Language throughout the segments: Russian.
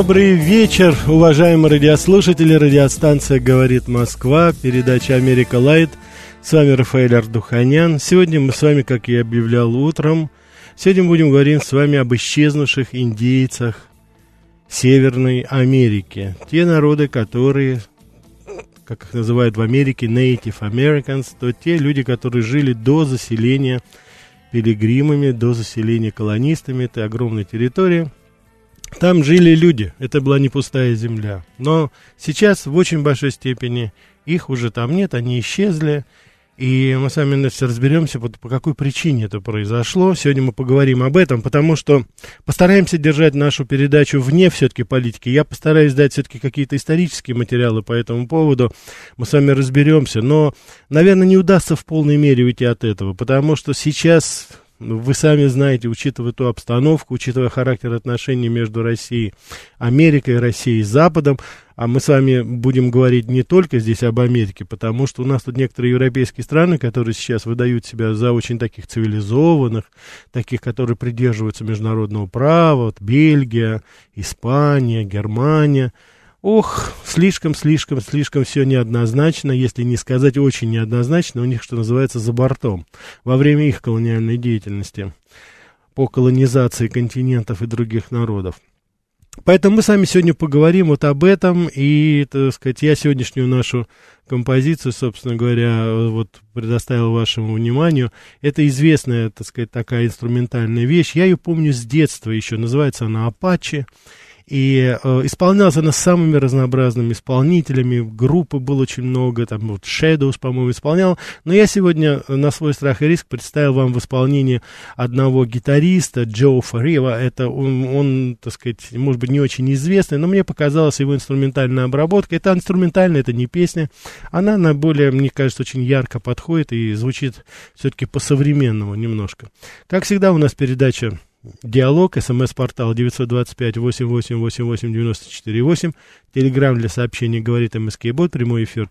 Добрый вечер, уважаемые радиослушатели. Радиостанция «Говорит Москва», передача «Америка Лайт». С вами Рафаэль Ардуханян. Сегодня мы с вами, как я объявлял утром, сегодня будем говорить с вами об исчезнувших индейцах Северной Америки. Те народы, которые, как их называют в Америке, Native Americans, то те люди, которые жили до заселения пилигримами, до заселения колонистами этой огромной территории – там жили люди, это была не пустая земля. Но сейчас в очень большой степени их уже там нет, они исчезли. И мы с вами разберемся, по, по какой причине это произошло. Сегодня мы поговорим об этом, потому что постараемся держать нашу передачу вне все-таки политики. Я постараюсь дать все-таки какие-то исторические материалы по этому поводу. Мы с вами разберемся. Но, наверное, не удастся в полной мере уйти от этого, потому что сейчас вы сами знаете, учитывая ту обстановку, учитывая характер отношений между Россией, Америкой, Россией и Западом, а мы с вами будем говорить не только здесь об Америке, потому что у нас тут некоторые европейские страны, которые сейчас выдают себя за очень таких цивилизованных, таких, которые придерживаются международного права, вот Бельгия, Испания, Германия – Ох, слишком, слишком, слишком все неоднозначно, если не сказать очень неоднозначно, у них, что называется, за бортом во время их колониальной деятельности по колонизации континентов и других народов. Поэтому мы с вами сегодня поговорим вот об этом, и, так сказать, я сегодняшнюю нашу композицию, собственно говоря, вот предоставил вашему вниманию. Это известная, так сказать, такая инструментальная вещь. Я ее помню с детства еще, называется она «Апачи». И э, исполнялась она самыми разнообразными исполнителями. Группы было очень много, там вот Shadows, по-моему, исполнял. Но я сегодня на свой страх и риск представил вам в исполнении одного гитариста, Джо Фарива. Это он, он, так сказать, может быть, не очень известный, но мне показалась его инструментальная обработка. Это инструментальная, это не песня. Она на более, мне кажется, очень ярко подходит и звучит все-таки по-современному немножко. Как всегда, у нас передача Диалог, смс-портал 925-8888-94-8. Телеграмм для сообщений говорит МСК Бот. Прямой эфир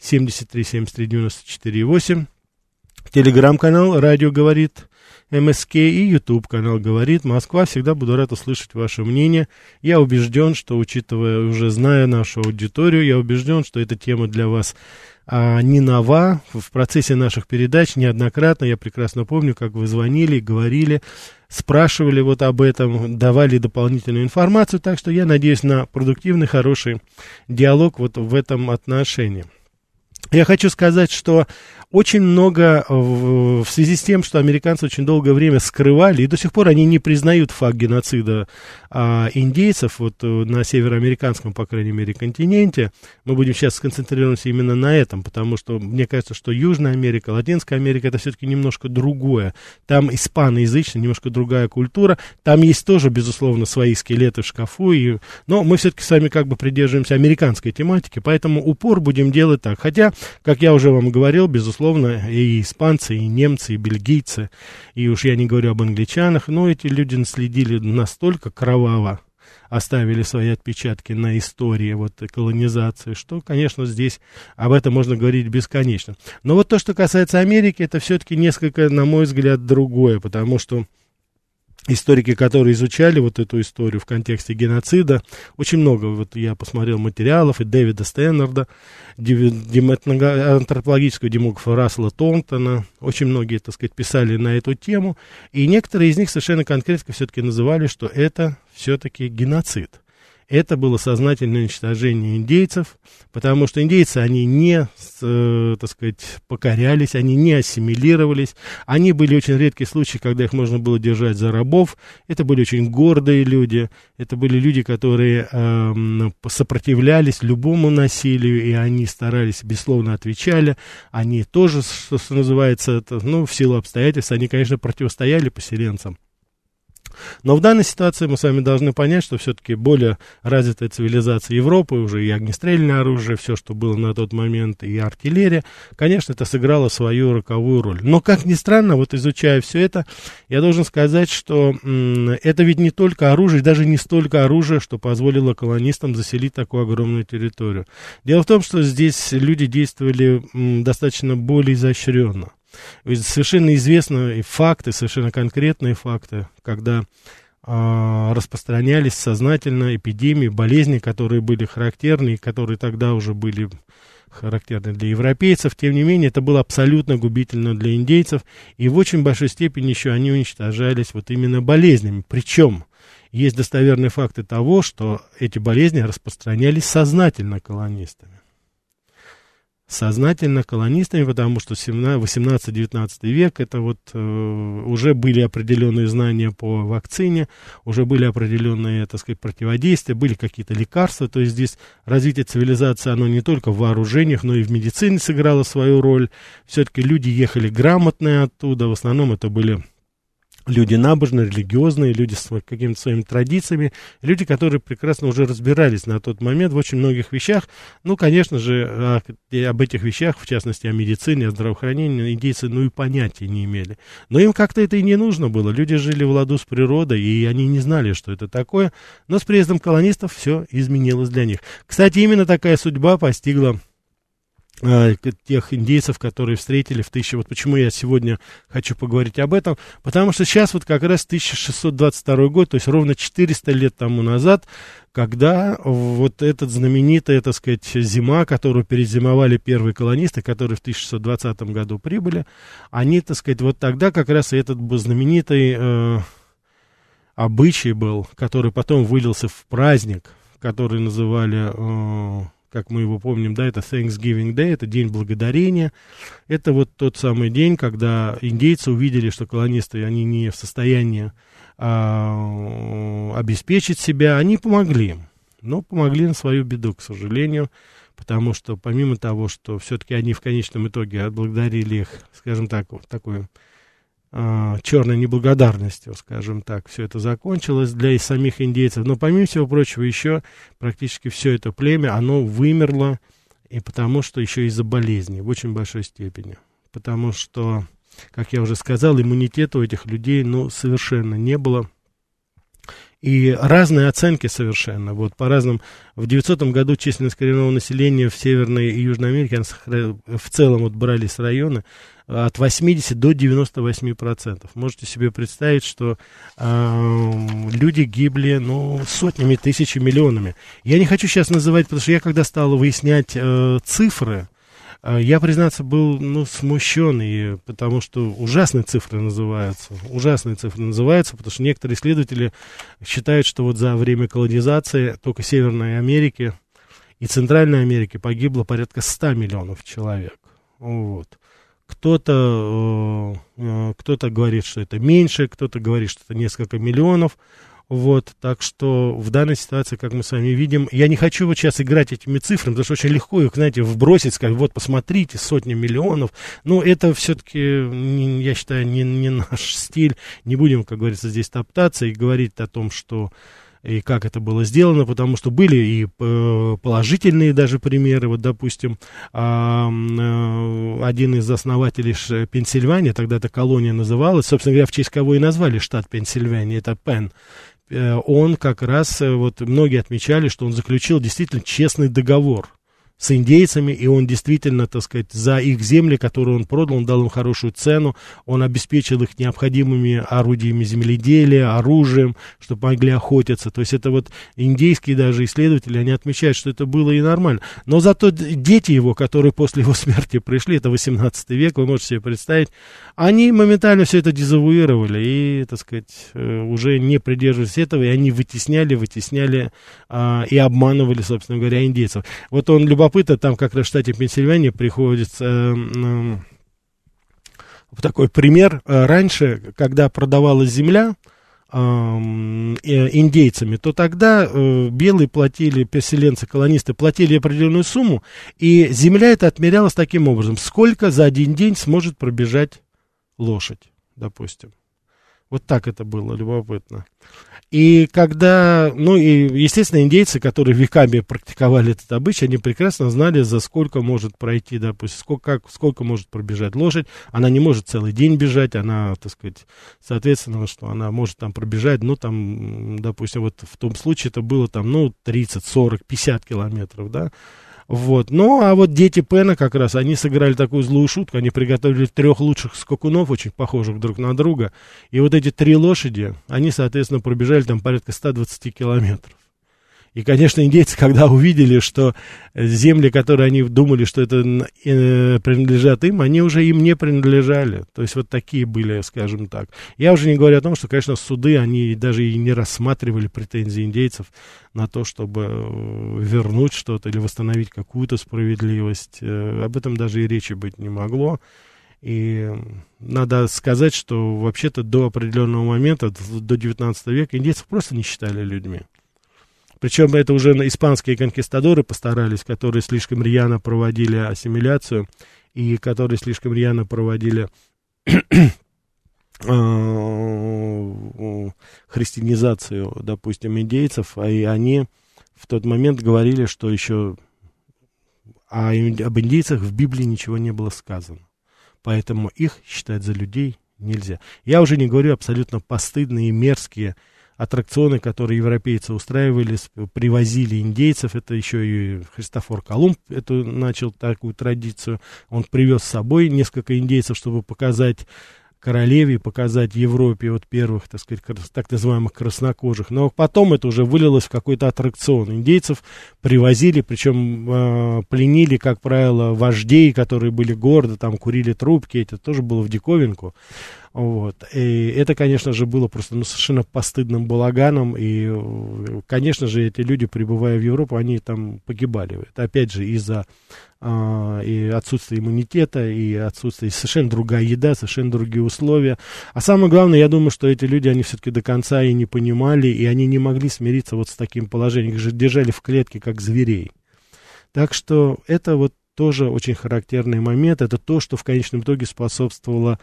495-73-73-94-8. Телеграм-канал «Радио говорит МСК и YouTube канал «Говорит Москва». Всегда буду рад услышать ваше мнение. Я убежден, что, учитывая, уже зная нашу аудиторию, я убежден, что эта тема для вас а, не нова. В процессе наших передач неоднократно, я прекрасно помню, как вы звонили, говорили, спрашивали вот об этом, давали дополнительную информацию. Так что я надеюсь на продуктивный, хороший диалог вот в этом отношении. Я хочу сказать, что очень много в, в связи с тем, что американцы очень долгое время скрывали, и до сих пор они не признают факт геноцида а, индейцев вот, э, на североамериканском, по крайней мере, континенте. Мы будем сейчас сконцентрироваться именно на этом, потому что мне кажется, что Южная Америка, Латинская Америка это все-таки немножко другое. Там испаноязычная, немножко другая культура. Там есть тоже, безусловно, свои скелеты в шкафу, и, но мы все-таки с вами как бы придерживаемся американской тематики, поэтому упор будем делать так. Хотя, как я уже вам говорил, безусловно, безусловно, и испанцы, и немцы, и бельгийцы, и уж я не говорю об англичанах, но эти люди наследили настолько кроваво, оставили свои отпечатки на истории вот колонизации, что, конечно, здесь об этом можно говорить бесконечно. Но вот то, что касается Америки, это все-таки несколько, на мой взгляд, другое, потому что историки, которые изучали вот эту историю в контексте геноцида, очень много, вот я посмотрел материалов и Дэвида Стэннерда, антропологического демографа Рассела Тонтона, очень многие, так сказать, писали на эту тему, и некоторые из них совершенно конкретно все-таки называли, что это все-таки геноцид это было сознательное уничтожение индейцев, потому что индейцы, они не, э, так сказать, покорялись, они не ассимилировались, они были очень редкие случаи, когда их можно было держать за рабов, это были очень гордые люди, это были люди, которые э, сопротивлялись любому насилию, и они старались, бессловно отвечали, они тоже, что называется, это, ну, в силу обстоятельств, они, конечно, противостояли поселенцам, но в данной ситуации мы с вами должны понять, что все-таки более развитая цивилизация Европы, уже и огнестрельное оружие, все, что было на тот момент, и артиллерия, конечно, это сыграло свою роковую роль. Но, как ни странно, вот изучая все это, я должен сказать, что это ведь не только оружие, даже не столько оружие, что позволило колонистам заселить такую огромную территорию. Дело в том, что здесь люди действовали достаточно более изощренно. Совершенно известны факты, совершенно конкретные факты, когда э, распространялись сознательно эпидемии, болезни, которые были характерны, и которые тогда уже были характерны для европейцев. Тем не менее, это было абсолютно губительно для индейцев, и в очень большой степени еще они уничтожались вот именно болезнями. Причем есть достоверные факты того, что эти болезни распространялись сознательно колонистами сознательно колонистами, потому что 18-19 век это вот э, уже были определенные знания по вакцине, уже были определенные, так сказать, противодействия, были какие-то лекарства, то есть здесь развитие цивилизации, оно не только в вооружениях, но и в медицине сыграло свою роль. Все-таки люди ехали грамотные оттуда, в основном это были люди набожные, религиозные, люди с какими-то своими традициями, люди, которые прекрасно уже разбирались на тот момент в очень многих вещах. Ну, конечно же, о, об этих вещах, в частности, о медицине, о здравоохранении, индейцы, ну, и понятия не имели. Но им как-то это и не нужно было. Люди жили в ладу с природой, и они не знали, что это такое. Но с приездом колонистов все изменилось для них. Кстати, именно такая судьба постигла тех индейцев, которые встретили в 1000... Вот почему я сегодня хочу поговорить об этом. Потому что сейчас вот как раз 1622 год, то есть ровно 400 лет тому назад, когда вот этот знаменитая, так сказать, зима, которую перезимовали первые колонисты, которые в 1620 году прибыли, они, так сказать, вот тогда как раз и этот знаменитый э, обычай был, который потом вылился в праздник, который называли... Э, как мы его помним, да, это Thanksgiving Day, это День Благодарения. Это вот тот самый день, когда индейцы увидели, что колонисты, они не в состоянии а, обеспечить себя, они помогли им. Но помогли на свою беду, к сожалению, потому что помимо того, что все-таки они в конечном итоге отблагодарили их, скажем так, вот такой черной неблагодарностью, скажем так, все это закончилось для и самих индейцев. Но помимо всего прочего, еще практически все это племя, оно вымерло, и потому что еще из-за болезни в очень большой степени. Потому что, как я уже сказал, иммунитета у этих людей, ну, совершенно не было. И разные оценки совершенно. Вот по разным... В 900 году численность коренного населения в Северной и Южной Америке, в целом вот брались районы, от 80 до 98 процентов. Можете себе представить, что э, люди гибли, ну, сотнями, тысячами, миллионами. Я не хочу сейчас называть, потому что я когда стал выяснять э, цифры, я, признаться, был, ну, смущен, и, потому что ужасные цифры называются, ужасные цифры называются, потому что некоторые исследователи считают, что вот за время колонизации только Северной Америки и Центральной Америки погибло порядка 100 миллионов человек. Вот. Кто-то, э, э, кто-то говорит, что это меньше, кто-то говорит, что это несколько миллионов. Вот, так что в данной ситуации, как мы с вами видим, я не хочу вот сейчас играть этими цифрами, потому что очень легко их, знаете, вбросить, сказать, вот, посмотрите, сотни миллионов. Но это все-таки, я считаю, не, не наш стиль. Не будем, как говорится, здесь топтаться и говорить о том, что и как это было сделано, потому что были и э, положительные даже примеры. Вот, допустим, э, один из основателей Пенсильвании, тогда эта колония называлась, собственно говоря, в честь кого и назвали штат Пенсильвания, это Пен. Э, он как раз, вот многие отмечали, что он заключил действительно честный договор с индейцами, и он действительно, так сказать, за их земли, которые он продал, он дал им хорошую цену, он обеспечил их необходимыми орудиями земледелия, оружием, чтобы могли охотиться. То есть это вот индейские даже исследователи, они отмечают, что это было и нормально. Но зато дети его, которые после его смерти пришли, это 18 век, вы можете себе представить, они моментально все это дезавуировали и, так сказать, э, уже не придерживались этого, и они вытесняли, вытесняли а, и обманывали, собственно говоря, индейцев. Вот он любопытно любопытно, там как раз в штате Пенсильвания приходится э, э, такой пример. Э, раньше, когда продавалась земля, э, индейцами, то тогда э, белые платили, переселенцы, колонисты платили определенную сумму, и земля это отмерялась таким образом, сколько за один день сможет пробежать лошадь, допустим. Вот так это было любопытно. И когда, ну и, естественно, индейцы, которые веками практиковали этот обычай, они прекрасно знали, за сколько может пройти, допустим, сколько, как, сколько может пробежать лошадь. Она не может целый день бежать, она, так сказать, соответственно, что она может там пробежать, ну, там, допустим, вот в том случае это было там, ну, 30, 40, 50 километров, да, вот. Ну, а вот дети Пена как раз, они сыграли такую злую шутку. Они приготовили трех лучших скакунов, очень похожих друг на друга. И вот эти три лошади, они, соответственно, пробежали там порядка 120 километров. И, конечно, индейцы, когда увидели, что земли, которые они думали, что это э, принадлежат им, они уже им не принадлежали. То есть вот такие были, скажем так. Я уже не говорю о том, что, конечно, суды, они даже и не рассматривали претензии индейцев на то, чтобы э, вернуть что-то или восстановить какую-то справедливость. Э, об этом даже и речи быть не могло. И надо сказать, что вообще-то до определенного момента, до 19 века, индейцев просто не считали людьми. Причем это уже испанские конкистадоры постарались, которые слишком рьяно проводили ассимиляцию и которые слишком рьяно проводили а, христианизацию, допустим, индейцев, а и они в тот момент говорили, что еще о, об индейцах в Библии ничего не было сказано. Поэтому их считать за людей нельзя. Я уже не говорю абсолютно постыдные мерзкие аттракционы, которые европейцы устраивали, привозили индейцев. Это еще и Христофор Колумб эту, начал такую традицию. Он привез с собой несколько индейцев, чтобы показать королеве, показать Европе вот первых, так сказать, так называемых краснокожих. Но потом это уже вылилось в какой-то аттракцион. Индейцев привозили, причем э, пленили, как правило, вождей, которые были гордо, там курили трубки, это тоже было в диковинку. Вот. И это, конечно же, было просто ну, совершенно постыдным балаганом. И, конечно же, эти люди, прибывая в Европу, они там погибали. Это, опять же, из-за и отсутствия иммунитета, и отсутствия совершенно другая еда, совершенно другие условия. А самое главное, я думаю, что эти люди, они все-таки до конца и не понимали, и они не могли смириться вот с таким положением. Их же держали в клетке, как зверей. Так что это вот тоже очень характерный момент. Это то, что в конечном итоге способствовало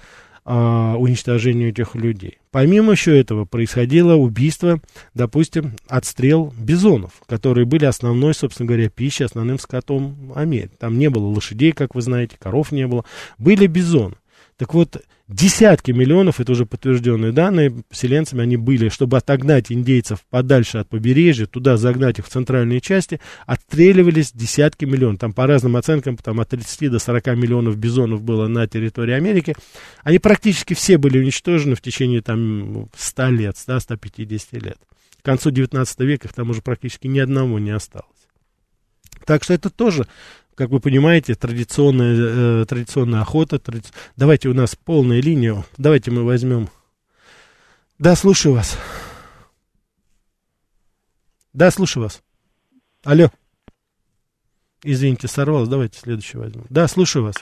а, уничтожению этих людей. Помимо еще этого происходило убийство, допустим, отстрел бизонов, которые были основной, собственно говоря, пищей, основным скотом Америки. Там не было лошадей, как вы знаете, коров не было, были бизоны. Так вот, Десятки миллионов, это уже подтвержденные данные, поселенцами они были, чтобы отогнать индейцев подальше от побережья, туда загнать их в центральные части, отстреливались десятки миллионов. Там по разным оценкам, там от 30 до 40 миллионов бизонов было на территории Америки. Они практически все были уничтожены в течение там 100 лет, 100-150 лет. К концу 19 века их там уже практически ни одного не осталось. Так что это тоже как вы понимаете, традиционная, э, традиционная охота. Тради... Давайте у нас полная линия. Давайте мы возьмем. Да, слушаю вас. Да, слушаю вас. Алло. Извините, сорвалось. Давайте следующий возьмем. Да, слушаю вас.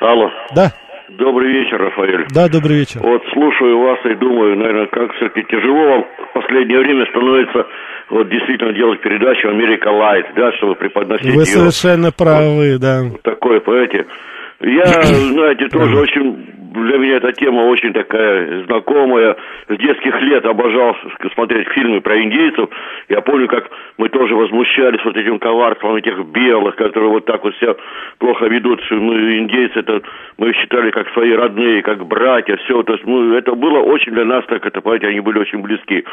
Алло. Да. Добрый вечер, Рафаэль. Да, добрый вечер. Вот слушаю вас и думаю, наверное, как все-таки тяжело вам в последнее время становится вот действительно делать передачу «Америка Лайт», да, чтобы преподносить Вы ее. совершенно правы, вот, да. Такое, понимаете. Я, знаете, тоже очень для меня эта тема очень такая знакомая. С детских лет обожал смотреть фильмы про индейцев. Я помню, как мы тоже возмущались вот этим коварством этих белых, которые вот так вот себя плохо ведут. Мы индейцы, это мы считали как свои родные, как братья, все. То есть мы, это было очень для нас, так это, понимаете, они были очень близки.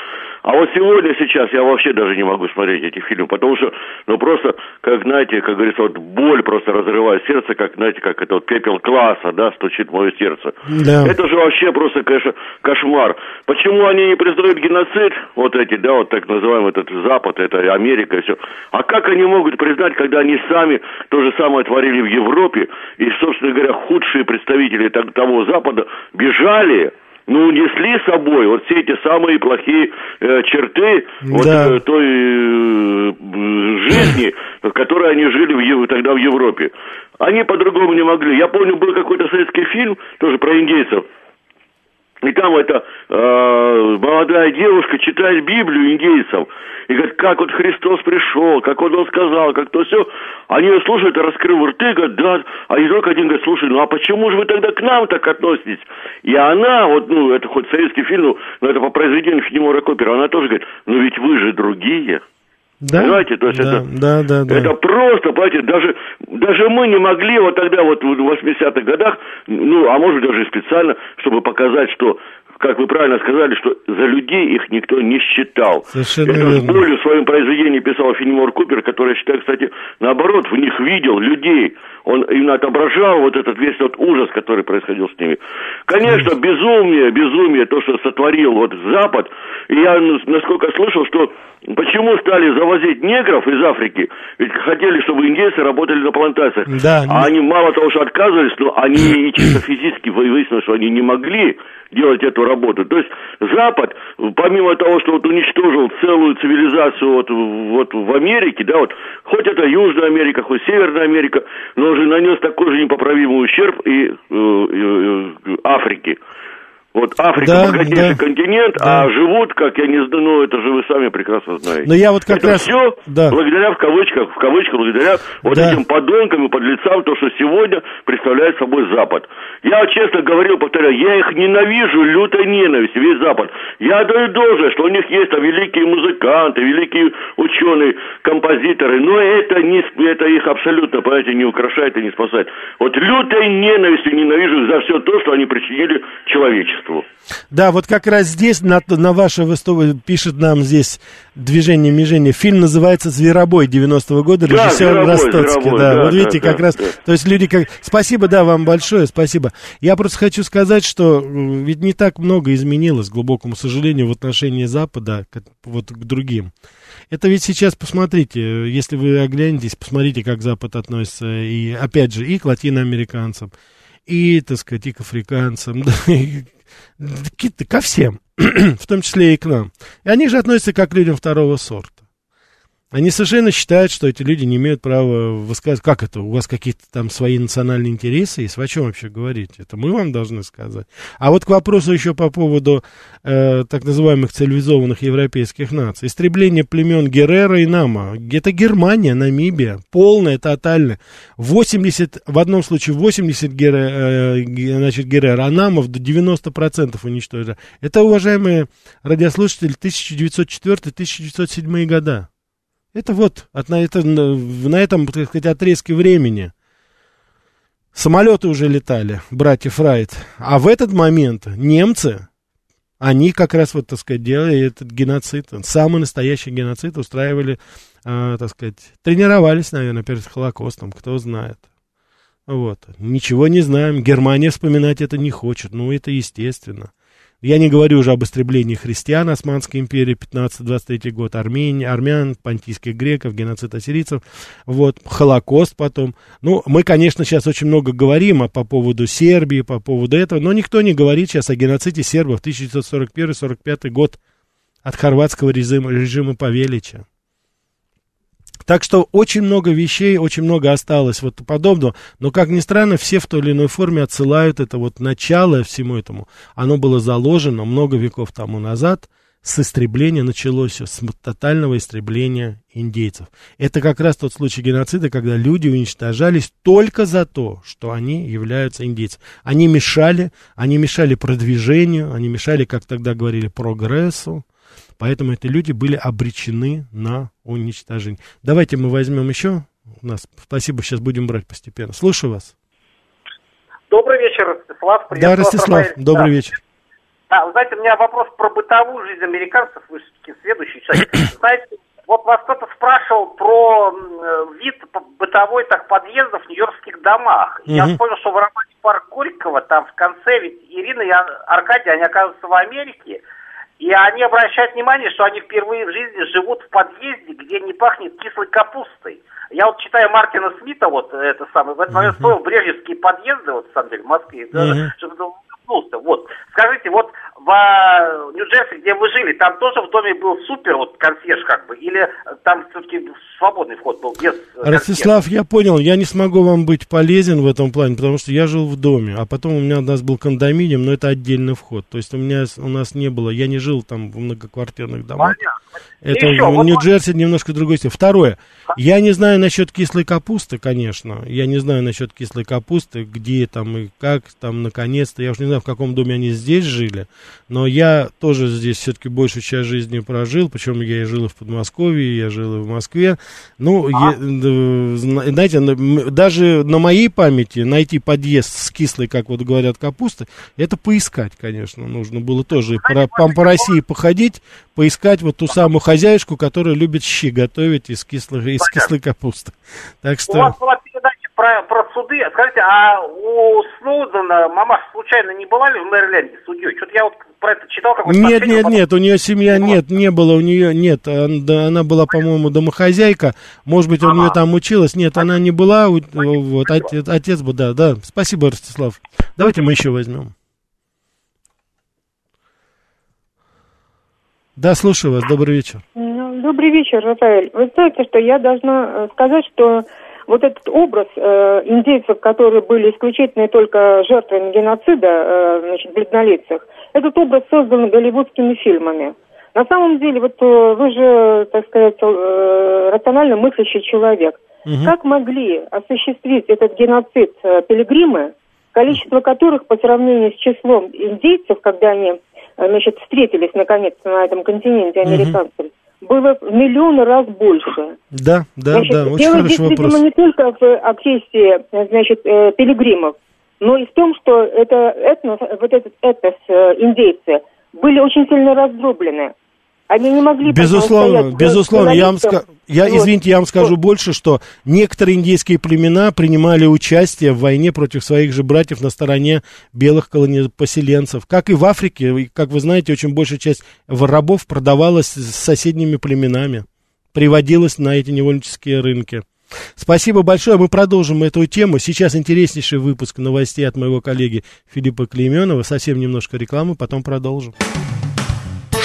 А вот сегодня, сейчас я вообще даже не могу смотреть эти фильмы, потому что, ну просто, как, знаете, как говорится, вот боль просто разрывает сердце, как, знаете, как это вот пепел класса, да, стучит мое сердце вопроса. Да. Это же вообще просто, конечно, кошмар. Почему они не признают геноцид, вот эти, да, вот так называемый этот Запад, это Америка и все. А как они могут признать, когда они сами то же самое творили в Европе, и, собственно говоря, худшие представители того Запада бежали, ну, унесли с собой вот все эти самые плохие э, черты да. вот э, той э, жизни, в которой они жили в, тогда в Европе. Они по-другому не могли. Я помню, был какой-то советский фильм, тоже про индейцев. И там эта э, молодая девушка читает Библию индейцам. И говорит, как вот Христос пришел, как он, он сказал, как то все. Они ее слушают, раскрыв рты, говорят, да. А и вдруг один говорит, слушай, ну а почему же вы тогда к нам так относитесь? И она, вот, ну, это хоть советский фильм, но это по произведению Фенемора Копера, она тоже говорит, ну ведь вы же другие. Да? Понимаете, то есть да, это, да, да, да. это просто, понимаете, даже, даже мы не могли вот тогда вот в 80-х годах, ну, а может даже и специально, чтобы показать, что как вы правильно сказали, что за людей их никто не считал. Совершенно Это верно. с болью в своем произведении писал Фенемор Купер, который, я считаю, кстати, наоборот, в них видел людей. Он именно отображал вот этот весь тот ужас, который происходил с ними. Конечно, безумие, безумие, то, что сотворил вот Запад. И я, насколько слышал, что почему стали завозить негров из Африки, ведь хотели, чтобы индейцы работали на плантациях. Да. А они мало того, что отказывались, но они и чисто физически выяснилось, что они не могли делать эту работу. То есть Запад, помимо того, что вот уничтожил целую цивилизацию вот, вот в Америке, да, вот, хоть это Южная Америка, хоть Северная Америка, но уже нанес такой же непоправимый ущерб и э, э, э, Африке. Вот Африка да, богатейший да, континент, да. а живут, как я не знаю, ну это же вы сами прекрасно знаете. Но я вот как это раз... все да. благодаря в кавычках, в кавычках, благодаря вот да. этим подонкам и подлецам, то, что сегодня представляет собой Запад. Я честно говорил, повторяю, я их ненавижу лютой ненавистью, весь Запад. Я даю должное, что у них есть там великие музыканты, великие ученые, композиторы, но это, не, это их абсолютно, понимаете, не украшает и не спасает. Вот лютой ненавистью ненавижу за все то, что они причинили человечеству обществу. Да, вот как раз здесь, на, на ваше выступление, пишет нам здесь движение Межение. Фильм называется «Зверобой» 90-го года, да, режиссер Ростоцкий. Зверобой, да, да, вот видите, да, как да, раз, да. то есть люди как... Спасибо, да, вам большое, спасибо. Я просто хочу сказать, что ведь не так много изменилось, к глубокому сожалению, в отношении Запада к, вот к другим. Это ведь сейчас, посмотрите, если вы оглянетесь, посмотрите, как Запад относится, и, опять же, и к латиноамериканцам, и, так сказать, и к африканцам, да, и ко всем, в том числе и к нам. И они же относятся как к людям второго сорта. Они совершенно считают, что эти люди не имеют права высказывать, как это, у вас какие-то там свои национальные интересы есть, о чем вообще говорить? Это мы вам должны сказать. А вот к вопросу еще по поводу э, так называемых цивилизованных европейских наций. Истребление племен Геррера и Нама. Это Германия, Намибия, полная, тотальная. 80, в одном случае 80 герре, э, значит, Геррера, а Намов до 90% уничтожили. Это, уважаемые радиослушатели, 1904-1907 года. Это вот, от, на, на этом, так сказать, отрезке времени. Самолеты уже летали, братьев Райт. А в этот момент немцы, они как раз, вот, так сказать, делали этот геноцид, самый настоящий геноцид, устраивали, э, так сказать, тренировались, наверное, перед Холокостом, кто знает. Вот. Ничего не знаем. Германия вспоминать это не хочет. Ну, это естественно. Я не говорю уже об истреблении христиан Османской империи 15-23 год, Армения, армян, понтийских греков, геноцид ассирийцев, вот, Холокост потом. Ну, мы, конечно, сейчас очень много говорим а по поводу Сербии, по поводу этого, но никто не говорит сейчас о геноциде сербов 1941-45 год от хорватского режима, режима Павелича. Так что очень много вещей, очень много осталось вот подобного. Но, как ни странно, все в той или иной форме отсылают это вот начало всему этому. Оно было заложено много веков тому назад. С истребления началось, с тотального истребления индейцев. Это как раз тот случай геноцида, когда люди уничтожались только за то, что они являются индейцами. Они мешали, они мешали продвижению, они мешали, как тогда говорили, прогрессу. Поэтому эти люди были обречены на уничтожение. Давайте мы возьмем еще. У нас, спасибо, сейчас будем брать постепенно. Слушаю вас. Добрый вечер, Ростислав. Да, Ростислав, Рафаэль. добрый да. вечер. Да, вы знаете, у меня вопрос про бытовую жизнь американцев. Вы все-таки следующий человек. Знаете, вот вас кто-то спрашивал про вид бытовой так подъездов в нью-йоркских домах. Mm-hmm. Я вспомнил, что в романе «Парк Горького» там в конце ведь Ирина и Аркадий, они оказываются в Америке. И они обращают внимание, что они впервые в жизни живут в подъезде, где не пахнет кислой капустой. Я вот читаю Мартина Смита, вот это самое, в этот момент строил брежневские подъезды, вот, на самом деле, в Москве, uh-huh. чтобы вот. Скажите, вот в э, Нью-Джерси, где вы жили, там тоже в доме был супер вот консьерж как бы, или там все-таки свободный вход был без э, Ростислав, я понял, я не смогу вам быть полезен в этом плане, потому что я жил в доме, а потом у меня у нас был кондоминиум, но это отдельный вход, то есть у меня у нас не было, я не жил там в многоквартирных домах. Понятно. Это еще, в вот Нью-Джерси немножко другой стиль. Второе, я не знаю насчет кислой капусты, конечно, я не знаю насчет кислой капусты, где там и как, там наконец-то, я уж не знаю, в каком доме они здесь жили, но я тоже здесь все-таки большую часть жизни прожил, причем я и жил и в Подмосковье, я жил и в Москве. Ну, а? я, знаете, даже на моей памяти найти подъезд с кислой, как вот говорят, капусты, это поискать, конечно, нужно было тоже по, по, по России походить, поискать вот ту самую хозяюшку, которая любит щи готовить из, кислых, из кислой капусты. Так что... У вас была передача про, про суды. Скажите, а у Сноудена мама случайно не была ли в Мэриленде судьей? Что-то я вот про это читал какой-то Нет, нет, потом... нет, у нее семья не нет, не было, у нее нет. Она была, по-моему, домохозяйка. Может быть, у нее там училась. Нет, она не была. Вот, отец, отец бы, да, да. Спасибо, Ростислав. Давайте мы еще возьмем. Да, слушаю вас. Добрый вечер. Ну, добрый вечер, Рафаэль. Вы знаете, что я должна э, сказать, что вот этот образ э, индейцев, которые были исключительно только жертвами геноцида, э, значит, бледнолицых, этот образ создан голливудскими фильмами. На самом деле, вот э, вы же, так сказать, э, рационально мыслящий человек. Угу. Как могли осуществить этот геноцид э, пилигримы, количество которых по сравнению с числом индейцев, когда они, значит, встретились наконец-то на этом континенте американцев, угу было в миллионы раз больше. Да, да, значит, да, очень дело здесь, вопрос. видимо, не только в агрессии, значит, э, пилигримов, но и в том, что это этнос, вот этот этнос э, индейцы были очень сильно раздроблены. Они не могли... Безусловно, безусловно. Я, вам ска... я вот. извините, я вам скажу вот. больше, что некоторые индейские племена принимали участие в войне против своих же братьев на стороне белых поселенцев. Как и в Африке, как вы знаете, очень большая часть рабов продавалась с соседними племенами, приводилась на эти невольнические рынки. Спасибо большое. Мы продолжим эту тему. Сейчас интереснейший выпуск новостей от моего коллеги Филиппа Клейменова. Совсем немножко рекламы, потом продолжим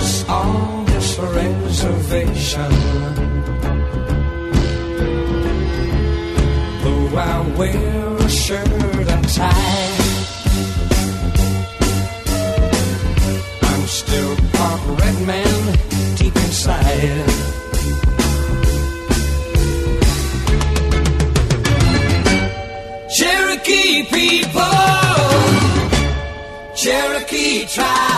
Us on this reservation. Though I wear a shirt and tie, I'm still part red man deep inside. Cherokee people, Cherokee tribe,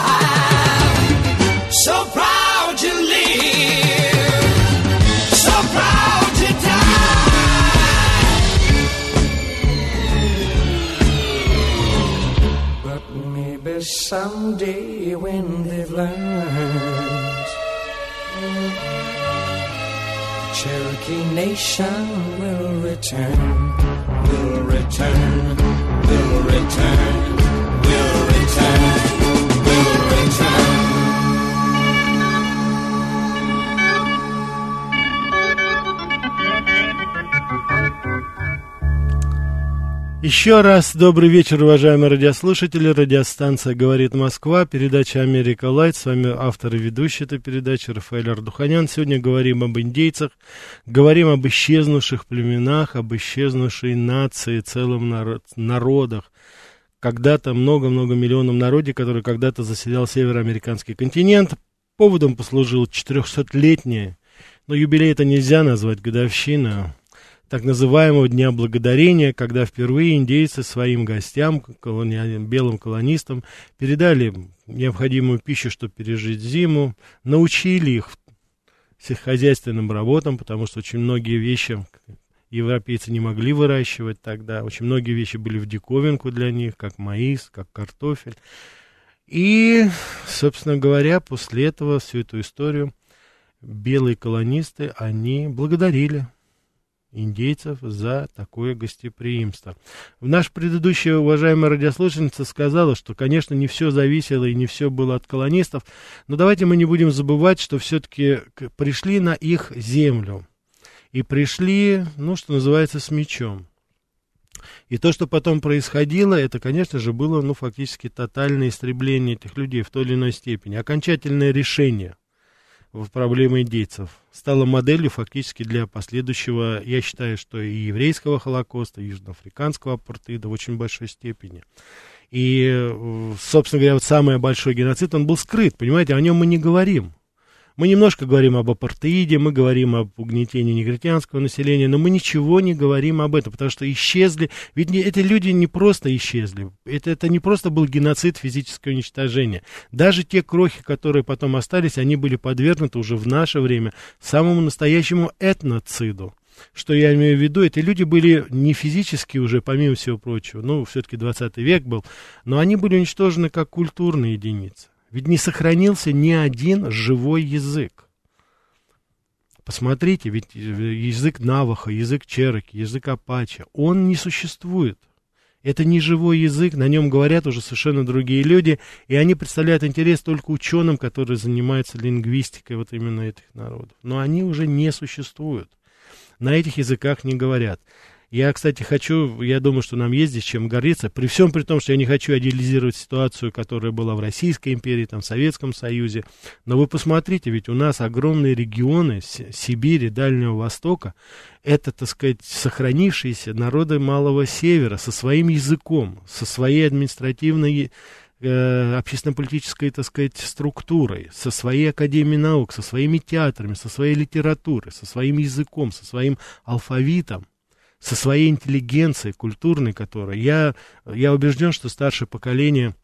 someday when they've learned. Cherokee Nation will return, will return, will return, Еще раз добрый вечер, уважаемые радиослушатели. Радиостанция «Говорит Москва», передача «Америка Лайт». С вами автор и ведущий этой передачи Рафаэль Ардуханян. Сегодня говорим об индейцах, говорим об исчезнувших племенах, об исчезнувшей нации, целом народ, народах. Когда-то много-много миллионов народе, который когда-то заселял североамериканский континент. Поводом послужил 400-летний, но юбилей это нельзя назвать, годовщина так называемого Дня Благодарения, когда впервые индейцы своим гостям, колони... белым колонистам, передали необходимую пищу, чтобы пережить зиму, научили их сельскохозяйственным работам, потому что очень многие вещи европейцы не могли выращивать тогда, очень многие вещи были в диковинку для них, как маис, как картофель. И, собственно говоря, после этого всю эту историю белые колонисты, они благодарили индейцев за такое гостеприимство. Наш предыдущая уважаемая радиослушательница сказала, что, конечно, не все зависело и не все было от колонистов, но давайте мы не будем забывать, что все-таки пришли на их землю и пришли, ну, что называется, с мечом. И то, что потом происходило, это, конечно же, было, ну, фактически тотальное истребление этих людей в той или иной степени, окончательное решение – в проблемы индейцев. Стала моделью фактически для последующего, я считаю, что и еврейского холокоста, и южноафриканского апартеида в очень большой степени. И, собственно говоря, вот самый большой геноцид, он был скрыт, понимаете, о нем мы не говорим. Мы немножко говорим об апартеиде, мы говорим об угнетении негритянского населения, но мы ничего не говорим об этом, потому что исчезли. Ведь не, эти люди не просто исчезли. Это, это не просто был геноцид, физическое уничтожение. Даже те крохи, которые потом остались, они были подвергнуты уже в наше время самому настоящему этноциду. Что я имею в виду, эти люди были не физически уже, помимо всего прочего, ну, все-таки 20 век был, но они были уничтожены как культурные единицы. Ведь не сохранился ни один живой язык. Посмотрите, ведь язык Наваха, язык Чероки, язык Апача, он не существует. Это не живой язык, на нем говорят уже совершенно другие люди, и они представляют интерес только ученым, которые занимаются лингвистикой вот именно этих народов. Но они уже не существуют. На этих языках не говорят. Я, кстати, хочу, я думаю, что нам есть здесь чем гордиться, при всем при том, что я не хочу идеализировать ситуацию, которая была в Российской империи, там, в Советском Союзе, но вы посмотрите, ведь у нас огромные регионы Сибири, Дальнего Востока, это, так сказать, сохранившиеся народы Малого Севера со своим языком, со своей административной э, общественно-политической, так сказать, структурой, со своей академией наук, со своими театрами, со своей литературой, со своим языком, со своим алфавитом, со своей интеллигенцией культурной, которая... Я, я убежден, что старшее поколение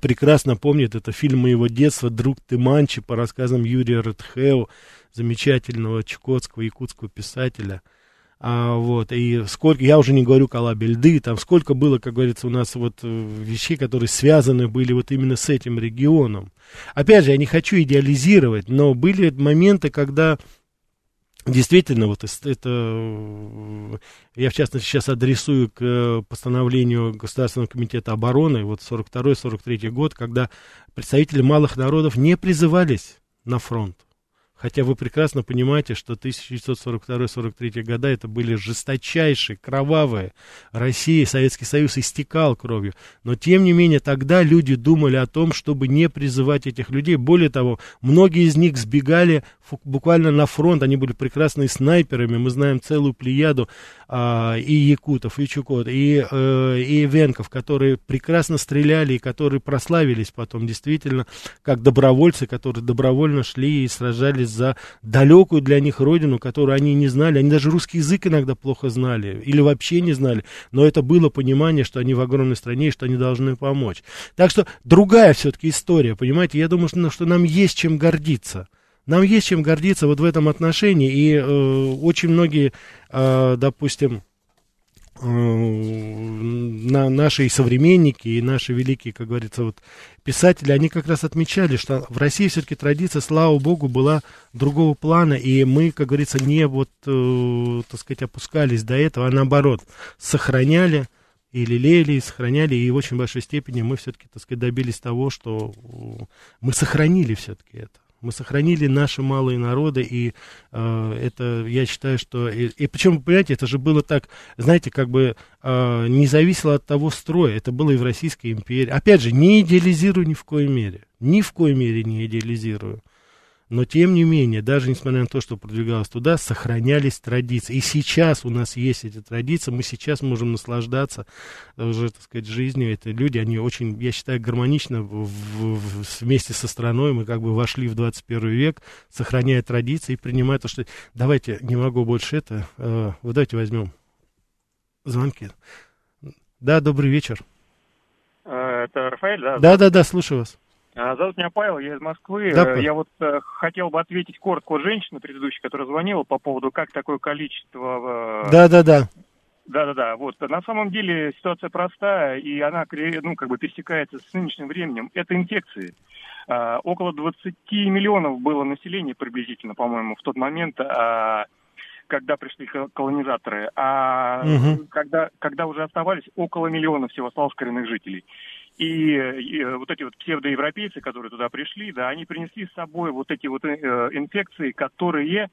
прекрасно помнит, это фильм моего детства «Друг ты Манчи» по рассказам Юрия Редхеу, замечательного чукотского, якутского писателя – а, вот, и сколько, я уже не говорю коллабе льды, там сколько было, как говорится, у нас вот э, вещей, которые связаны были вот именно с этим регионом. Опять же, я не хочу идеализировать, но были моменты, когда Действительно, вот это, э, я в частности сейчас адресую к э, постановлению Государственного комитета обороны, вот 42-43 год, когда представители малых народов не призывались на фронт. Хотя вы прекрасно понимаете, что 1942-43 года это были жесточайшие, кровавые. Россия, Советский Союз истекал кровью. Но, тем не менее, тогда люди думали о том, чтобы не призывать этих людей. Более того, многие из них сбегали буквально на фронт. Они были прекрасными снайперами. Мы знаем целую плеяду а, и якутов, и чукот, и, э, и венков, которые прекрасно стреляли и которые прославились потом действительно как добровольцы, которые добровольно шли и сражались за далекую для них родину, которую они не знали. Они даже русский язык иногда плохо знали или вообще не знали. Но это было понимание, что они в огромной стране и что они должны помочь. Так что другая все-таки история, понимаете? Я думаю, что, что нам есть чем гордиться. Нам есть чем гордиться вот в этом отношении. И э, очень многие, э, допустим, на, наши современники и наши великие, как говорится, вот писатели, они как раз отмечали, что в России все-таки традиция, слава богу, была другого плана, и мы, как говорится, не вот, э, так сказать, опускались до этого, а наоборот, сохраняли и лелеяли, и сохраняли, и в очень большой степени мы все-таки, так сказать, добились того, что э, мы сохранили все-таки это. Мы сохранили наши малые народы, и э, это, я считаю, что... И, и причем, понимаете, это же было так, знаете, как бы э, не зависело от того строя. Это было и в Российской империи. Опять же, не идеализирую ни в коей мере. Ни в коей мере не идеализирую. Но, тем не менее, даже несмотря на то, что продвигалось туда, сохранялись традиции. И сейчас у нас есть эти традиции, мы сейчас можем наслаждаться уже, так сказать, жизнью. Это люди, они очень, я считаю, гармонично в, в, вместе со страной. Мы как бы вошли в 21 век, сохраняя традиции и принимая то, что... Давайте, не могу больше это... Э, вот давайте возьмем звонки. Да, добрый вечер. Э, это Рафаэль, да? Да, да, да, слушаю вас. А, зовут меня Павел, я из Москвы. Да, э, я вот э, хотел бы ответить коротко женщине предыдущей, которая звонила по поводу, как такое количество... Э, да, да, да. Да-да-да, вот. На самом деле ситуация простая, и она, ну, как бы пересекается с нынешним временем. Это инфекции. А, около 20 миллионов было населения приблизительно, по-моему, в тот момент, а, когда пришли колонизаторы. А угу. когда, когда уже оставались, около миллиона всего осталось коренных жителей. И, и э, вот эти вот псевдоевропейцы, которые туда пришли, да, они принесли с собой вот эти вот э, инфекции, которые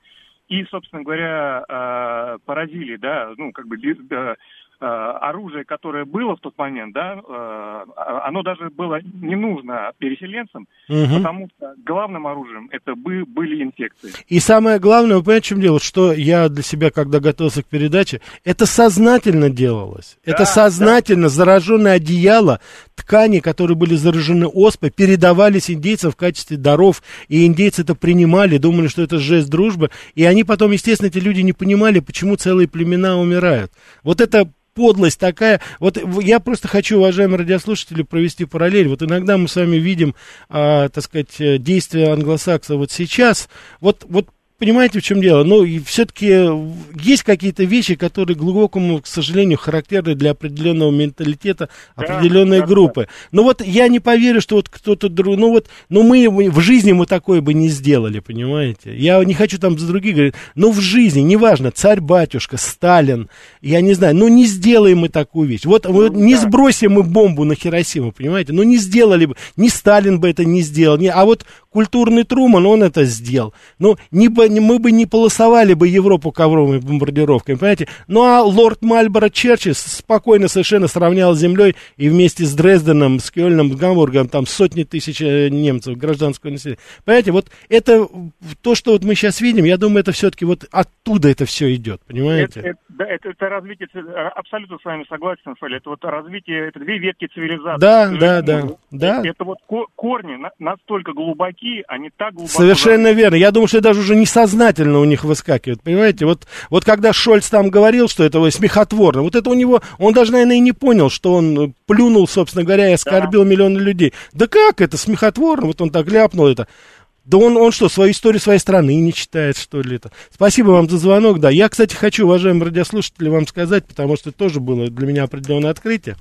и, собственно говоря, э, поразили, да, ну, как бы э, оружие, которое было в тот момент, да, э, оно даже было не нужно переселенцам, угу. потому что главным оружием это бы, были инфекции. И самое главное, вы понимаете, в чем дело, что я для себя, когда готовился к передаче, это сознательно делалось. Да, это сознательно да. зараженное одеяло, ткани, которые были заражены оспой, передавались индейцам в качестве даров, и индейцы это принимали, думали, что это жест дружбы, и они потом, естественно, эти люди не понимали, почему целые племена умирают. Вот это подлость такая. Вот я просто хочу, уважаемые радиослушатели, провести параллель. Вот иногда мы с вами видим, а, так сказать, э, действия англосакса вот сейчас. Вот, вот понимаете, в чем дело? Ну, все-таки есть какие-то вещи, которые глубокому, к сожалению, характерны для определенного менталитета, определенной да, группы. Да. Но вот я не поверю, что вот кто-то другой, ну вот, ну мы в жизни мы такое бы не сделали, понимаете? Я не хочу там за других говорить, но в жизни, неважно, царь-батюшка, Сталин, я не знаю, ну не сделаем мы такую вещь. Вот, ну, вот не сбросим мы бомбу на Хиросиму, понимаете? Ну не сделали бы, ни Сталин бы это не сделал, не, а вот культурный Труман, он это сделал. Ну, не, бы- мы бы не полосовали бы Европу ковровыми бомбардировками, понимаете? Ну, а лорд Мальборо Черчилль спокойно совершенно сравнял с землей и вместе с Дрезденом, с Кёльном, с Гамбургом, там сотни тысяч э, немцев, гражданского населения. Понимаете, вот это, то, что вот мы сейчас видим, я думаю, это все-таки вот оттуда это все идет, понимаете? Это, это- это, это развитие, ци- абсолютно с вами согласен, Рафаэль, это вот развитие, это две ветки цивилизации. Да, да, да, Это, да. это вот ко- корни на- настолько глубоки, они так глубоко... Совершенно верно. Я думаю, что даже уже несознательно у них выскакивает. Понимаете, вот, вот когда Шольц там говорил, что это смехотворно, вот это у него, он даже, наверное, и не понял, что он плюнул, собственно говоря, и оскорбил миллионы людей. Да как это смехотворно? Вот он так ляпнул это. Да он, он что, свою историю своей страны не читает, что ли, это? Спасибо вам за звонок, да. Я, кстати, хочу, уважаемые радиослушатели, вам сказать, потому что это тоже было для меня определенное открытие,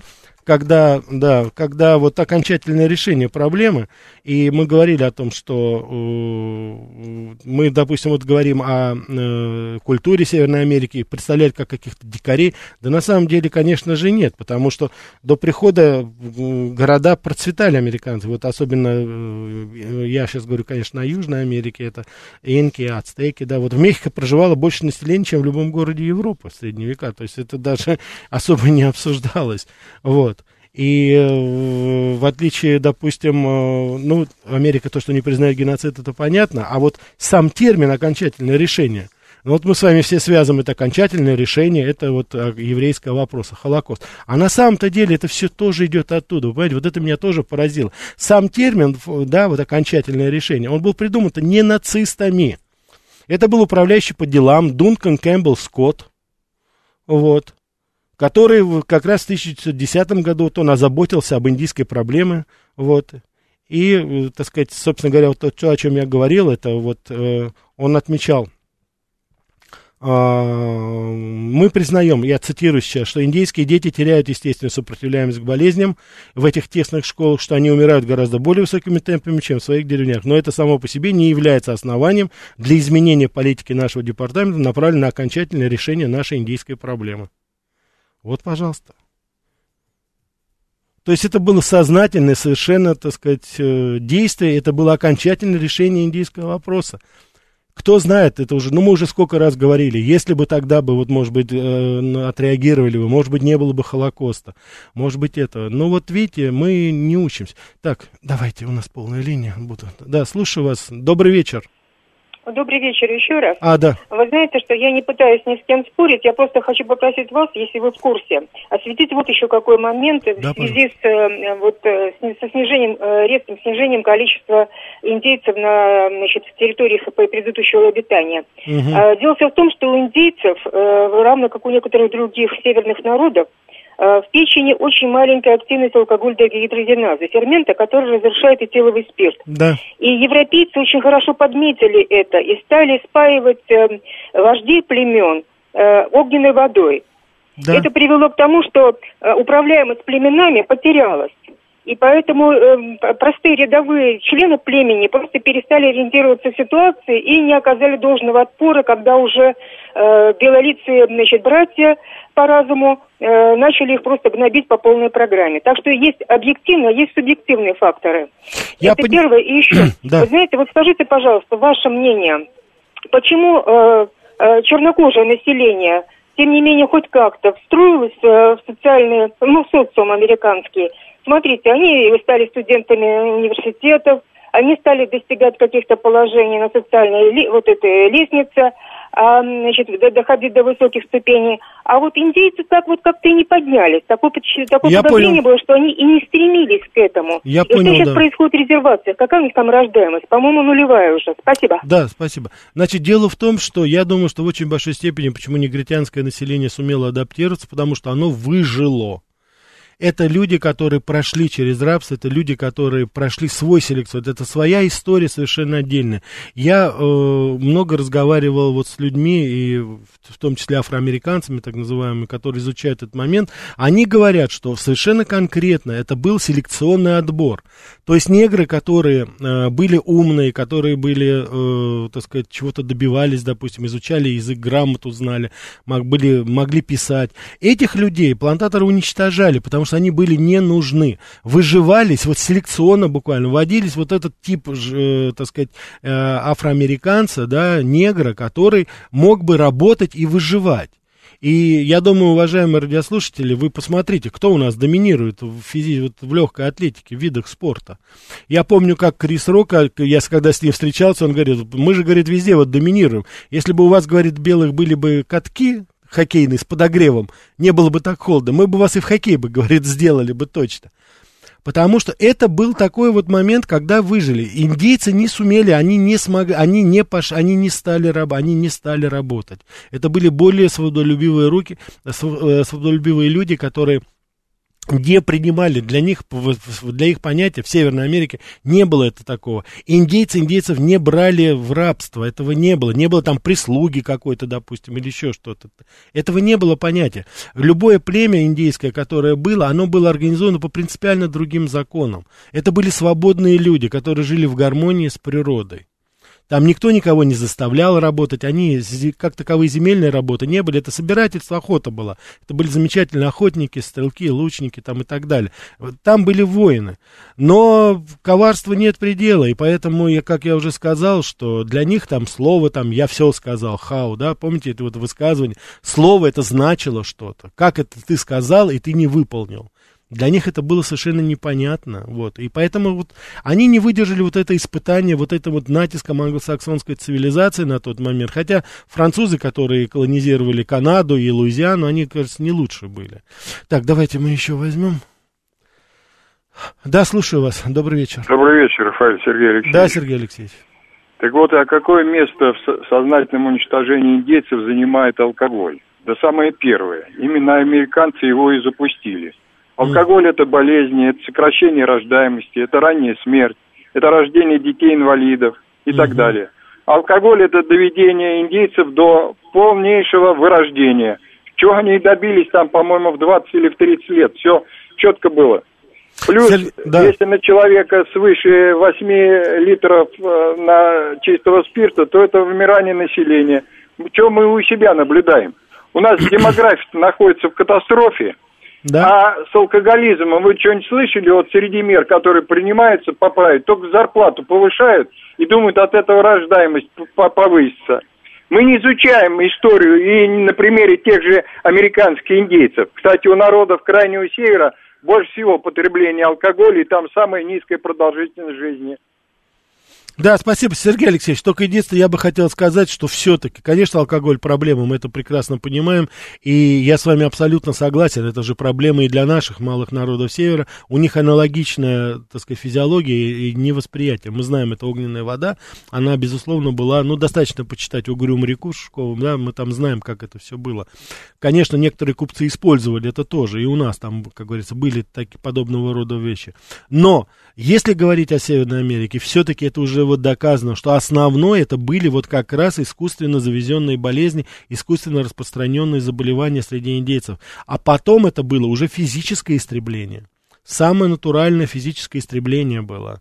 когда, да, когда вот окончательное решение проблемы, и мы говорили о том, что э, мы, допустим, вот говорим о э, культуре Северной Америки, представляют как каких-то дикарей, да на самом деле, конечно же, нет, потому что до прихода города процветали американцы, вот особенно, э, я сейчас говорю, конечно, о Южной Америке, это инки, ацтеки, да, вот в Мехико проживало больше населения, чем в любом городе Европы в средние века, то есть это даже особо не обсуждалось, вот. И э, в отличие, допустим, э, ну, Америка то, что не признает геноцид, это понятно, а вот сам термин окончательное решение. Ну, вот мы с вами все связываем это окончательное решение, это вот э, еврейского вопроса, Холокост. А на самом-то деле это все тоже идет оттуда, вы понимаете, вот это меня тоже поразило. Сам термин, да, вот окончательное решение, он был придуман не нацистами. Это был управляющий по делам Дункан Кэмпбелл Скотт, вот, который как раз в 1910 году вот он озаботился об индийской проблеме, вот, и, так сказать, собственно говоря, вот то, о чем я говорил, это вот э, он отмечал, а, мы признаем, я цитирую сейчас, что индейские дети теряют естественную сопротивляемость к болезням в этих тесных школах, что они умирают гораздо более высокими темпами, чем в своих деревнях. Но это само по себе не является основанием для изменения политики нашего департамента, направленной на окончательное решение нашей индейской проблемы. Вот, пожалуйста. То есть это было сознательное совершенно, так сказать, э, действие, это было окончательное решение индийского вопроса. Кто знает, это уже, ну мы уже сколько раз говорили, если бы тогда бы, вот, может быть, э, отреагировали бы, может быть, не было бы Холокоста, может быть, этого. Но вот видите, мы не учимся. Так, давайте, у нас полная линия. Буду. Да, слушаю вас. Добрый вечер. Добрый вечер еще раз. А, да. Вы знаете, что я не пытаюсь ни с кем спорить, я просто хочу попросить вас, если вы в курсе, осветить вот еще какой момент в Да, связи с, э, вот, э, с- со снижением, э, резким снижением количества индейцев на значит, территориях предыдущего обитания. А, Дело все в том, что у индейцев, равно как у некоторых других северных народов, в печени очень маленькая активность алкоголь-дегидрогеназы, фермента, который разрушает этиловый спирт. Да. И европейцы очень хорошо подметили это и стали спаивать э, вождей племен э, огненной водой. Да. Это привело к тому, что э, управляемость племенами потерялась. И поэтому э, простые рядовые члены племени просто перестали ориентироваться в ситуации и не оказали должного отпора, когда уже э, белолицые значит, братья по разуму э, начали их просто гнобить по полной программе. Так что есть объективные, есть субъективные факторы. Я Это пони- первое. И еще, Да. вы знаете, вот скажите, пожалуйста, ваше мнение, почему э, э, чернокожее население, тем не менее, хоть как-то встроилось э, в социальный, ну, в социум американский? Смотрите, они стали студентами университетов, они стали достигать каких-то положений на социальной вот этой лестнице, значит, до- доходить до высоких ступеней. А вот индейцы так вот как-то и не поднялись. Такое, такое Я подозрение понял. было, что они и не стремились к этому. Я и понял, что сейчас да. происходит резервация? Какая у них там рождаемость? По-моему, нулевая уже. Спасибо. Да, спасибо. Значит, дело в том, что я думаю, что в очень большой степени, почему негритянское население сумело адаптироваться, потому что оно выжило. Это люди, которые прошли через рабство, это люди, которые прошли свой селекцию. Это своя история совершенно отдельная. Я э, много разговаривал вот с людьми, и в, том числе афроамериканцами, так называемыми, которые изучают этот момент. Они говорят, что совершенно конкретно это был селекционный отбор. То есть негры, которые э, были умные, которые были, э, так сказать, чего-то добивались, допустим, изучали язык, грамоту знали, мог, были, могли писать. Этих людей плантаторы уничтожали, потому что они были не нужны. Выживались, вот селекционно буквально, вводились вот этот тип, э, так сказать, э, афроамериканца, да, негра, который мог бы работать и выживать. И я думаю, уважаемые радиослушатели, вы посмотрите, кто у нас доминирует в, физи... вот в легкой атлетике, в видах спорта. Я помню, как Крис Рок, а, я когда с ним встречался, он говорит, мы же, говорит, везде вот доминируем. Если бы у вас, говорит, белых были бы катки, хоккейный с подогревом, не было бы так холодно, мы бы вас и в хоккей бы, говорит, сделали бы точно. Потому что это был такой вот момент, когда выжили. Индейцы не сумели, они не смогли, они не пош, они не стали раб, они не стали работать. Это были более свободолюбивые руки, э, свободолюбивые люди, которые не принимали, для них, для их понятия в Северной Америке не было это такого. Индейцы индейцев не брали в рабство, этого не было. Не было там прислуги какой-то, допустим, или еще что-то. Этого не было понятия. Любое племя индейское, которое было, оно было организовано по принципиально другим законам. Это были свободные люди, которые жили в гармонии с природой. Там никто никого не заставлял работать, они как таковые земельные работы не были, это собирательство, охота была. Это были замечательные охотники, стрелки, лучники там и так далее. Там были воины. Но коварства нет предела, и поэтому, я, как я уже сказал, что для них там слово, там, я все сказал, хау, да, помните это вот высказывание? Слово это значило что-то. Как это ты сказал, и ты не выполнил. Для них это было совершенно непонятно, вот, и поэтому вот они не выдержали вот это испытание, вот это вот натиском англосаксонской цивилизации на тот момент, хотя французы, которые колонизировали Канаду и Луизиану, они, кажется, не лучше были. Так, давайте мы еще возьмем. Да, слушаю вас. Добрый вечер. Добрый вечер, Рафаэль Сергей Алексеевич. Да, Сергей Алексеевич. Так вот, а какое место в сознательном уничтожении индейцев занимает алкоголь? Да самое первое. Именно американцы его и запустили. Алкоголь это болезни, это сокращение рождаемости, это ранняя смерть, это рождение детей-инвалидов и так далее. Алкоголь это доведение индейцев до полнейшего вырождения. Чего они и добились там, по-моему, в 20 или в 30 лет. Все четко было. Плюс, да. если на человека свыше 8 литров э, на чистого спирта, то это вымирание населения. Что мы у себя наблюдаем? У нас демография находится в катастрофе. Да. А с алкоголизмом вы что-нибудь слышали вот среди мер, которые принимаются поправить, только зарплату повышают и думают от этого рождаемость повысится. Мы не изучаем историю и на примере тех же американских индейцев. Кстати, у народов Крайнего Севера больше всего потребление алкоголя, и там самая низкая продолжительность жизни – да, спасибо, Сергей Алексеевич. Только единственное, я бы хотел сказать, что все-таки, конечно, алкоголь проблема, мы это прекрасно понимаем, и я с вами абсолютно согласен, это же проблема и для наших малых народов Севера. У них аналогичная, так сказать, физиология и невосприятие. Мы знаем, это огненная вода, она, безусловно, была, ну, достаточно почитать угрюм реку Шишковым, да, мы там знаем, как это все было. Конечно, некоторые купцы использовали это тоже, и у нас там, как говорится, были такие подобного рода вещи. Но, если говорить о Северной Америке, все-таки это уже вот доказано, что основное это были вот как раз искусственно завезенные болезни, искусственно распространенные заболевания среди индейцев. А потом это было уже физическое истребление. Самое натуральное физическое истребление было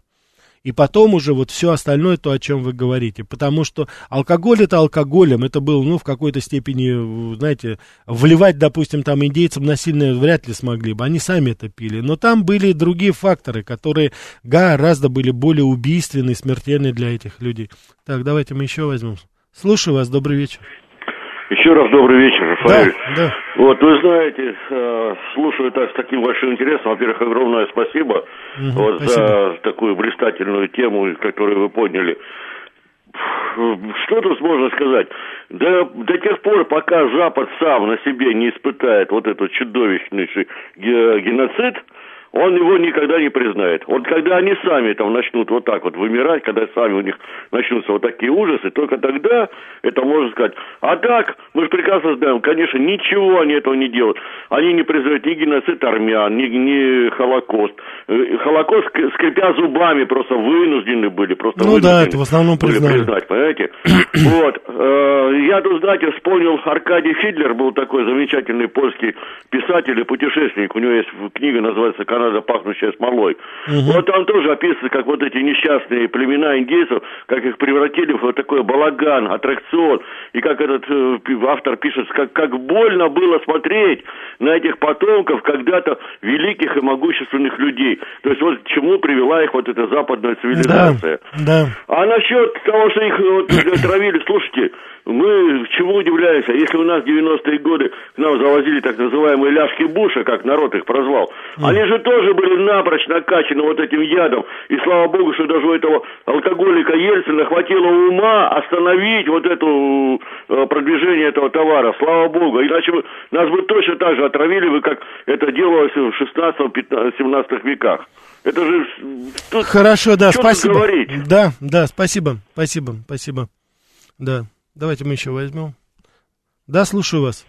и потом уже вот все остальное, то, о чем вы говорите. Потому что алкоголь это алкоголем, это было, ну, в какой-то степени, знаете, вливать, допустим, там индейцам насильно вряд ли смогли бы, они сами это пили. Но там были другие факторы, которые гораздо были более убийственные, смертельные для этих людей. Так, давайте мы еще возьмем. Слушаю вас, добрый вечер. Еще раз добрый вечер, Рафаэль. Да, да. Вот, вы знаете, э, слушаю так с таким большим интересом. Во-первых, огромное спасибо, угу, вот, спасибо за такую блистательную тему, которую вы подняли. Что тут можно сказать? До, до тех пор, пока Запад сам на себе не испытает вот этот чудовищнейший геноцид, он его никогда не признает. Вот когда они сами там начнут вот так вот вымирать, когда сами у них начнутся вот такие ужасы, только тогда это можно сказать. А так, мы же прекрасно знаем, конечно, ничего они этого не делают. Они не признают ни геноцид армян, ни, ни Холокост. Э, Холокост, скрипя зубами, просто вынуждены были. Просто ну да, это в основном признали. признать, понимаете? вот. Э, я тут, знаете, вспомнил Аркадий Фидлер, был такой замечательный польский писатель и путешественник. У него есть книга, называется Канада, пахнущая смолой. Вот там тоже описывается, как вот эти несчастные племена индейцев, как их превратили в вот такой балаган, аттракцион, и как этот э, автор пишет, как, как больно было смотреть на этих потомков когда-то великих и могущественных людей. То есть вот к чему привела их вот эта западная Да, цивилизация. да. А насчет того, что их вот, травили, слушайте, мы чему удивляемся? Если у нас в 90-е годы к нам завозили так называемые ляжки Буша, как народ их прозвал, они же тоже были напрочь накачаны вот этим ядом. И слава богу, что даже у этого алкоголика Ельцина хватило ума остановить вот это э, продвижение этого товара. Слава богу. Иначе бы, нас бы точно так же отравили бы, как это делалось в 16-17 веках. Это же... тут Хорошо, да, спасибо. говорить? Да, да, спасибо, спасибо, спасибо. Да, давайте мы еще возьмем. Да, слушаю вас.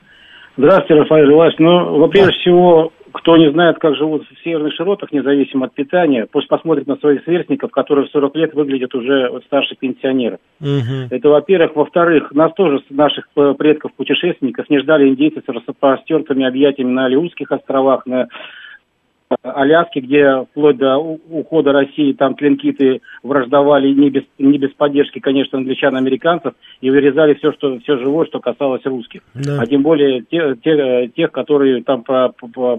Здравствуйте, Рафаэль Иванович. Ну, во прежде всего, кто не знает, как живут в северных широтах, независимо от питания, пусть посмотрит на своих сверстников, которые в 40 лет выглядят уже вот старше пенсионеров. Мгм. Это, во-первых. Во-вторых, нас тоже, наших э, предков-путешественников, не ждали индейцы с распростертыми объятиями на Алиутских островах, на Аляске, где вплоть до ухода России там тлинкиты враждовали не без, не без поддержки, конечно, англичан, американцев, и вырезали все, что, все живое, что касалось русских. Да. А тем более те, те- тех, которые там по-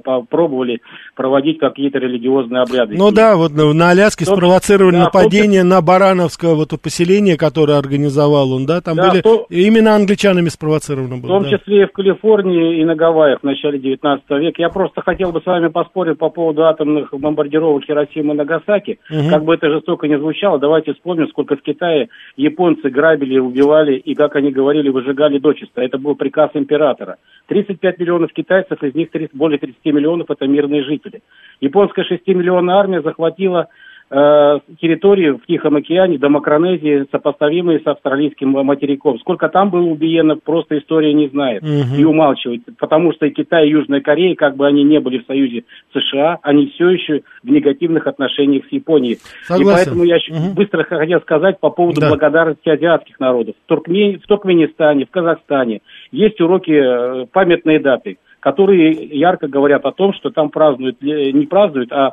попробовали проводить какие-то религиозные обряды. Ну да, вот на, Аляске В том- спровоцировали да, в нападение на Барановское вот поселение, которое организовал он, да, там Да, были, в том- именно англичанами спровоцировано В было. том да. числе и в Калифорнии и на Гавайях в начале 19 века. Я просто хотел бы с вами поспорить по поводу атомных бомбардировок Хиросимы и Нагасаки. Мгм. Как бы это жестоко не звучало, давайте вспомним, сколько в Китае японцы грабили, убивали и, как они говорили, выжигали дочисто. Это был приказ императора. 35 миллионов китайцев, из них 30 более 30 миллионов это мирные жители. Японская 6-миллионная армия захватила территории в Тихом океане до Макронезии, сопоставимые с австралийским материком. Сколько там было убиено, просто история не знает Мгм. и умалчивает. Потому что и Китай, и Южная Корея, как бы они не были в союзе США, они все еще в негативных отношениях с Японией. Согласен. И поэтому я Мгм. быстро хотел сказать по поводу Да. благодарности азиатских народов. В, Туркмен... в Туркменистане, в Казахстане есть уроки, э, памятные даты, которые ярко говорят о том, что там празднуют, э, не празднуют, а э,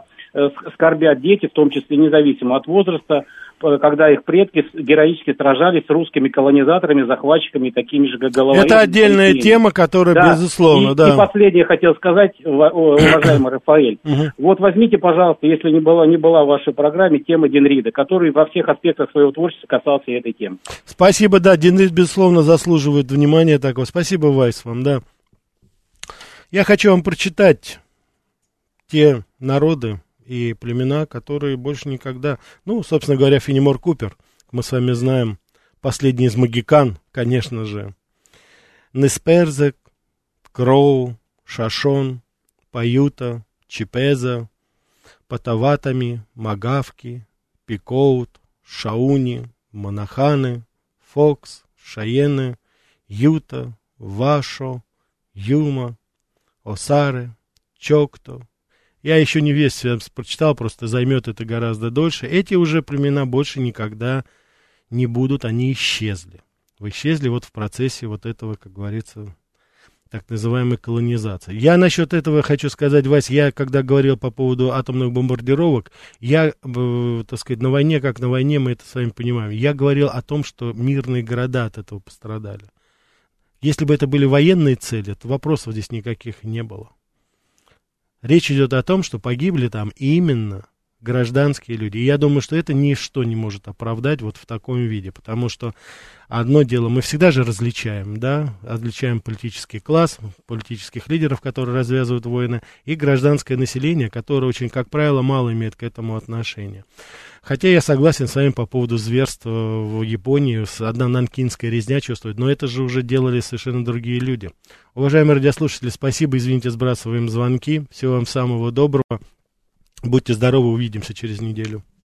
скорбят дети, в том числе независимо от возраста, э, когда их предки героически сражались с русскими колонизаторами, захватчиками, такими же головами. Это отдельная тема, которая, Да. безусловно, и, да. и последнее хотел сказать, уважаемый Рафаэль. Вот возьмите, пожалуйста, если не была, не была в вашей программе, тема Денрида, который во всех аспектах своего творчества касался этой темы. Спасибо, да, Денис, безусловно, заслуживает внимания такого. Спасибо, Вайс, вам, да. Я хочу вам прочитать те народы и племена, которые больше никогда... Ну, собственно говоря, Фенемор Купер, мы с вами знаем, последний из магикан, конечно же. Несперзек, Кроу, Шашон, Паюта, Чипеза, Патаватами, Магавки, Пикоут, Шауни, Монаханы, Фокс, Шаены, Юта, Вашо, Юма, Осары, Чокто. Я еще не весь прочитал, просто займет это гораздо дольше. Эти уже племена больше никогда не будут, они исчезли. Вы исчезли вот в процессе вот этого, как говорится, так называемой колонизации. Я насчет этого хочу сказать, Вась, я когда говорил по поводу атомных бомбардировок, я, э, так сказать, на войне, как на войне, мы это с вами понимаем, я говорил о том, что мирные города от этого пострадали. Если бы это были военные цели, то вопросов здесь никаких не было. Речь идет о том, что погибли там именно гражданские люди. И я думаю, что это ничто не может оправдать вот в таком виде, потому что одно дело, мы всегда же различаем, да, различаем политический класс, политических лидеров, которые развязывают войны, и гражданское население, которое очень, как правило, мало имеет к этому отношения. Хотя я согласен с вами по поводу зверства в Японии, одна нанкинская резня чувствует, но это же уже делали совершенно другие люди. Уважаемые радиослушатели, спасибо, извините, сбрасываем звонки. Всего вам самого доброго. Будьте здоровы, увидимся через неделю.